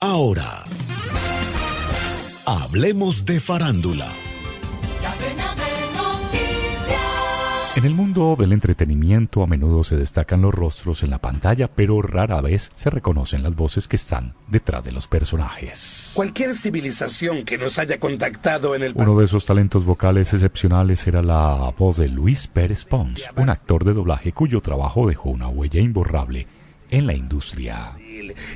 Ahora, hablemos de farándula. En el mundo del entretenimiento a menudo se destacan los rostros en la pantalla, pero rara vez se reconocen las voces que están detrás de los personajes. Cualquier civilización que nos haya contactado en el Uno de esos talentos vocales excepcionales era la voz de Luis Pérez Pons, un actor de doblaje cuyo trabajo dejó una huella imborrable en la industria.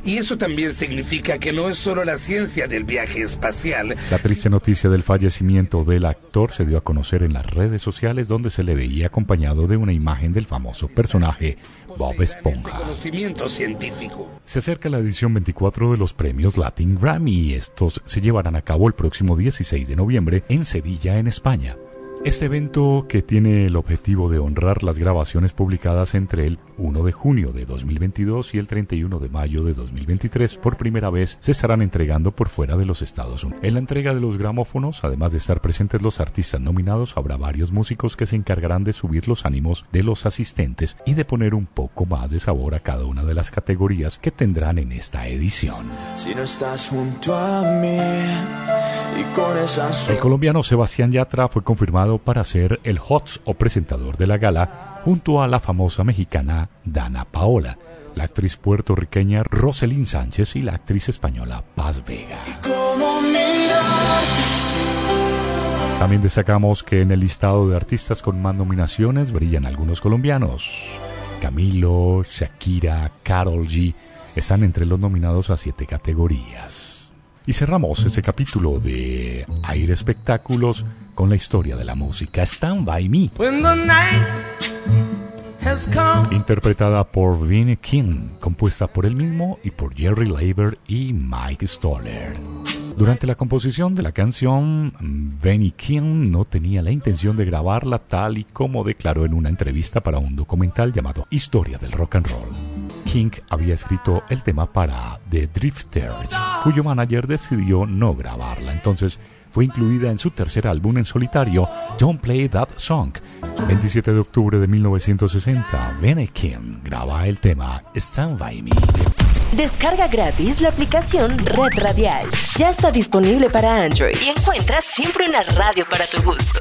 Y eso también significa que no es solo la ciencia del viaje espacial. La triste noticia del fallecimiento del actor se dio a conocer en las redes sociales donde se le veía acompañado de una imagen del famoso personaje Bob Esponja. Conocimiento científico. Se acerca la edición 24 de los premios Latin Grammy y estos se llevarán a cabo el próximo 16 de noviembre en Sevilla, en España. Este evento, que tiene el objetivo de honrar las grabaciones publicadas entre el 1 de junio de 2022 y el 31 de mayo de 2023, por primera vez se estarán entregando por fuera de los Estados Unidos. En la entrega de los gramófonos, además de estar presentes los artistas nominados, habrá varios músicos que se encargarán de subir los ánimos de los asistentes y de poner un poco más de sabor a cada una de las categorías que tendrán en esta edición. Si no estás junto a mí y con esas... El colombiano Sebastián Yatra fue confirmado para ser el host o presentador de la gala junto a la famosa mexicana Dana Paola, la actriz puertorriqueña Roselyn Sánchez y la actriz española Paz Vega. También destacamos que en el listado de artistas con más nominaciones brillan algunos colombianos. Camilo, Shakira, Carol G están entre los nominados a siete categorías. Y cerramos este capítulo de Aire Espectáculos con la historia de la música Stand By Me. Interpretada por Vinnie King, compuesta por él mismo y por Jerry Leiber y Mike Stoller. Durante la composición de la canción, Benny King no tenía la intención de grabarla tal y como declaró en una entrevista para un documental llamado Historia del Rock and Roll. King había escrito el tema para The Drifters, cuyo manager decidió no grabarla. Entonces fue incluida en su tercer álbum en solitario, Don't Play That Song. 27 de octubre de 1960, Benny King graba el tema Stand By Me. Descarga gratis la aplicación Red Radial. Ya está disponible para Android y encuentras siempre una radio para tu gusto.